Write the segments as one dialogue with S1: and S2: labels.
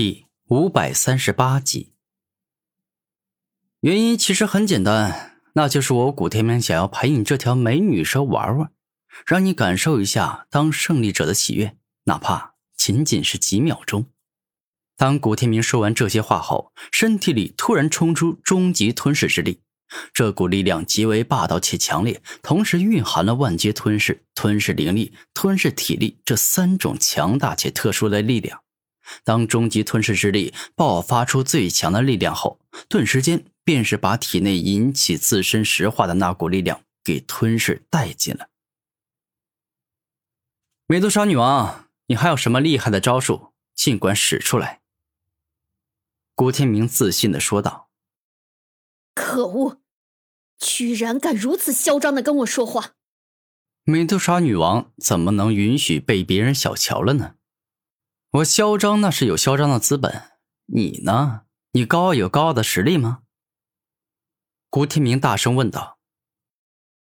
S1: 第五百三十八集，原因其实很简单，那就是我古天明想要陪你这条美女蛇玩玩，让你感受一下当胜利者的喜悦，哪怕仅仅是几秒钟。当古天明说完这些话后，身体里突然冲出终极吞噬之力，这股力量极为霸道且强烈，同时蕴含了万劫吞噬、吞噬灵力、吞噬体力这三种强大且特殊的力量。当终极吞噬之力爆发出最强的力量后，顿时间便是把体内引起自身石化的那股力量给吞噬殆尽了。美杜莎女王，你还有什么厉害的招数？尽管使出来。”古天明自信的说道。
S2: “可恶，居然敢如此嚣张的跟我说话！”
S1: 美杜莎女王怎么能允许被别人小瞧了呢？我嚣张那是有嚣张的资本，你呢？你高傲有高傲的实力吗？古天明大声问道。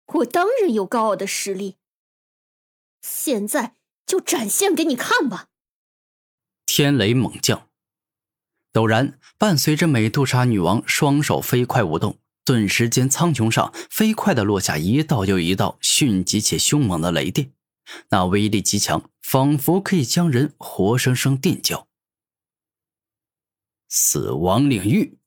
S2: 我当然有高傲的实力，现在就展现给你看吧！
S1: 天雷猛降，陡然伴随着美杜莎女王双手飞快舞动，顿时间苍穹上飞快的落下一道又一道迅疾且凶猛的雷电。那威力极强，仿佛可以将人活生生电焦。死亡领域，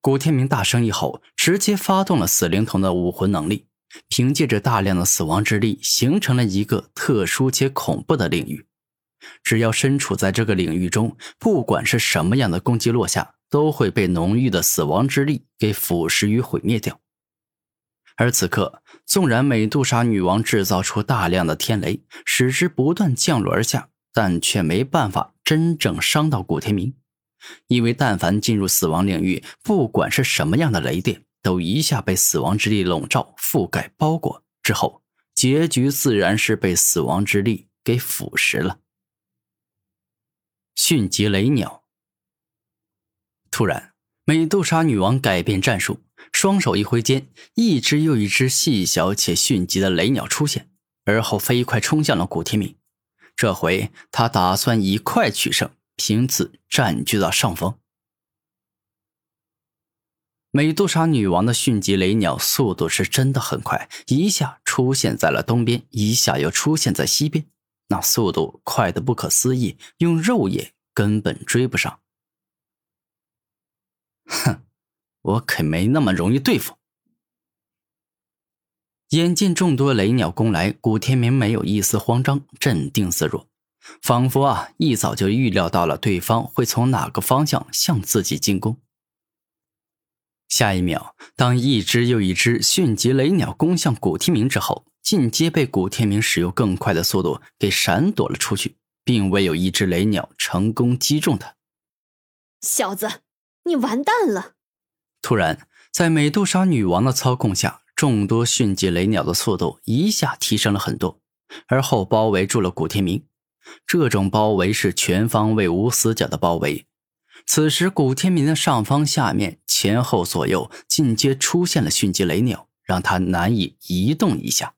S1: 古天明大声一吼，直接发动了死灵童的武魂能力，凭借着大量的死亡之力，形成了一个特殊且恐怖的领域。只要身处在这个领域中，不管是什么样的攻击落下，都会被浓郁的死亡之力给腐蚀与毁灭掉。而此刻，纵然美杜莎女王制造出大量的天雷，使之不断降落而下，但却没办法真正伤到古天明，因为但凡进入死亡领域，不管是什么样的雷电，都一下被死亡之力笼罩、覆盖、包裹之后，结局自然是被死亡之力给腐蚀了。迅疾雷鸟，突然，美杜莎女王改变战术。双手一挥间，一只又一只细小且迅疾的雷鸟出现，而后飞快冲向了古天明。这回他打算以快取胜，凭此占据到上风。美杜莎女王的迅疾雷鸟速度是真的很快，一下出现在了东边，一下又出现在西边，那速度快的不可思议，用肉眼根本追不上。哼！我可没那么容易对付。眼见众多雷鸟攻来，古天明没有一丝慌张，镇定自若，仿佛啊一早就预料到了对方会从哪个方向向自己进攻。下一秒，当一只又一只迅疾雷鸟攻向古天明之后，进阶被古天明使用更快的速度给闪躲了出去，并未有一只雷鸟成功击中他。
S2: 小子，你完蛋了！
S1: 突然，在美杜莎女王的操控下，众多迅疾雷鸟的速度一下提升了很多，而后包围住了古天明。这种包围是全方位无死角的包围。此时，古天明的上方、下面、前后、左右尽皆出现了迅疾雷鸟，让他难以移动一下。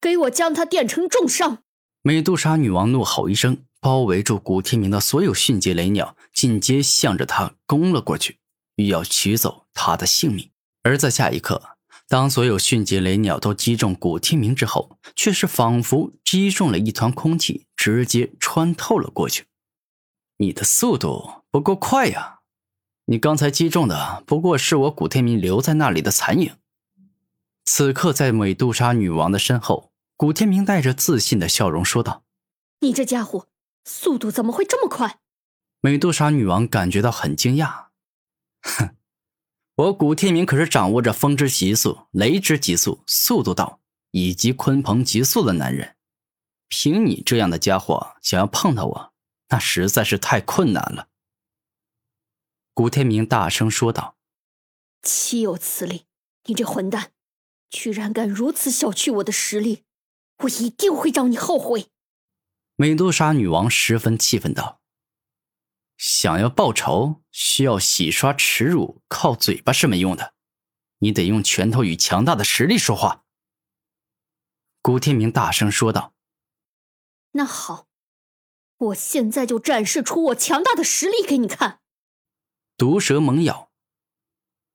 S2: 给我将他电成重伤！
S1: 美杜莎女王怒吼一声，包围住古天明的所有迅疾雷鸟尽皆向着他攻了过去。欲要取走他的性命，而在下一刻，当所有迅捷雷鸟都击中古天明之后，却是仿佛击中了一团空气，直接穿透了过去。你的速度不够快呀！你刚才击中的不过是我古天明留在那里的残影。此刻，在美杜莎女王的身后，古天明带着自信的笑容说道：“
S2: 你这家伙速度怎么会这么快？”
S1: 美杜莎女王感觉到很惊讶。哼，我古天明可是掌握着风之极速、雷之极速、速度道以及鲲鹏极速的男人。凭你这样的家伙，想要碰到我，那实在是太困难了。”古天明大声说道。
S2: “岂有此理！你这混蛋，居然敢如此小觑我的实力！我一定会让你后悔！”
S1: 美杜莎女王十分气愤道。想要报仇，需要洗刷耻辱，靠嘴巴是没用的，你得用拳头与强大的实力说话。”古天明大声说道。
S2: “那好，我现在就展示出我强大的实力给你看！
S1: 毒蛇猛咬。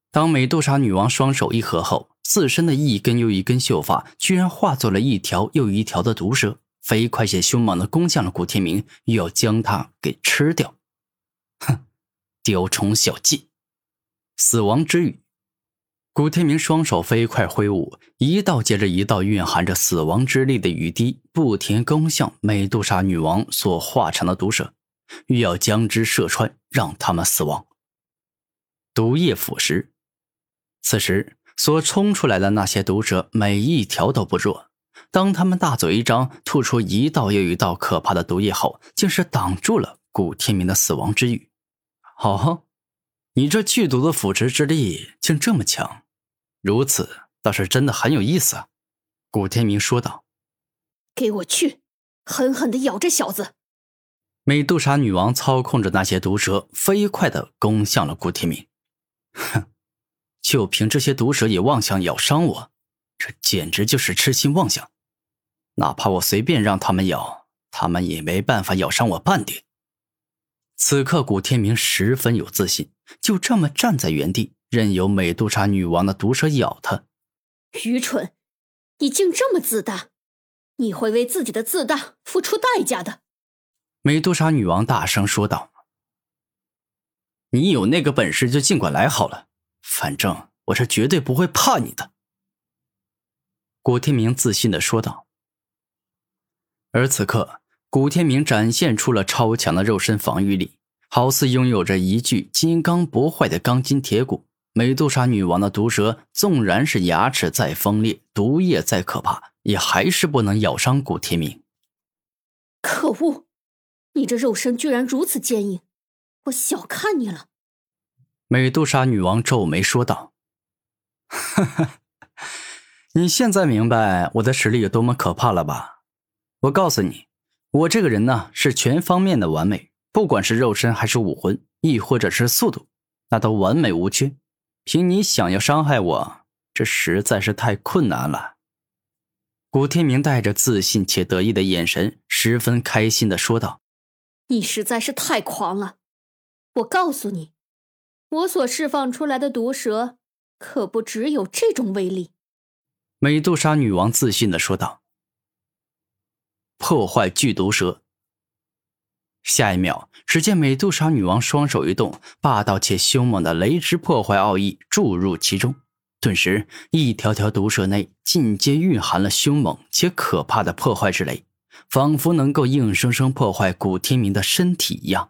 S1: 当美杜莎女王双手一合后，自身的一根又一根秀发居然化作了一条又一条的毒蛇，飞快且凶猛的攻向了古天明，又要将他给吃掉。雕虫小技！死亡之语。古天明双手飞快挥舞，一道接着一道蕴含着死亡之力的雨滴，不停攻向美杜莎女王所化成的毒蛇，欲要将之射穿，让他们死亡。毒液腐蚀。此时所冲出来的那些毒蛇，每一条都不弱。当他们大嘴一张，吐出一道又一道可怕的毒液后，竟是挡住了古天明的死亡之雨。哦，你这剧毒的腐蚀之力竟这么强！如此倒是真的很有意思，古天明说道：“
S2: 给我去，狠狠的咬这小子！”
S1: 美杜莎女王操控着那些毒蛇，飞快的攻向了古天明。哼，就凭这些毒蛇也妄想咬伤我，这简直就是痴心妄想！哪怕我随便让他们咬，他们也没办法咬伤我半点。此刻，古天明十分有自信，就这么站在原地。任由美杜莎女王的毒蛇咬他，
S2: 愚蠢！你竟这么自大，你会为自己的自大付出代价的。
S1: 美杜莎女王大声说道：“你有那个本事就尽管来好了，反正我是绝对不会怕你的。”古天明自信的说道。而此刻，古天明展现出了超强的肉身防御力，好似拥有着一具金刚不坏的钢筋铁骨。美杜莎女王的毒蛇，纵然是牙齿再锋利，毒液再可怕，也还是不能咬伤古天明。
S2: 可恶！你这肉身居然如此坚硬，我小看你了。
S1: 美杜莎女王皱眉说道：“哈哈，你现在明白我的实力有多么可怕了吧？我告诉你，我这个人呢，是全方面的完美，不管是肉身还是武魂，亦或者是速度，那都完美无缺。”凭你想要伤害我，这实在是太困难了。古天明带着自信且得意的眼神，十分开心的说道：“
S2: 你实在是太狂了！我告诉你，我所释放出来的毒蛇，可不只有这种威力。”
S1: 美杜莎女王自信的说道：“破坏剧毒蛇。”下一秒，只见美杜莎女王双手一动，霸道且凶猛的雷之破坏奥义注入其中，顿时，一条条毒蛇内尽皆蕴含了凶猛且可怕的破坏之雷，仿佛能够硬生生破坏古天明的身体一样。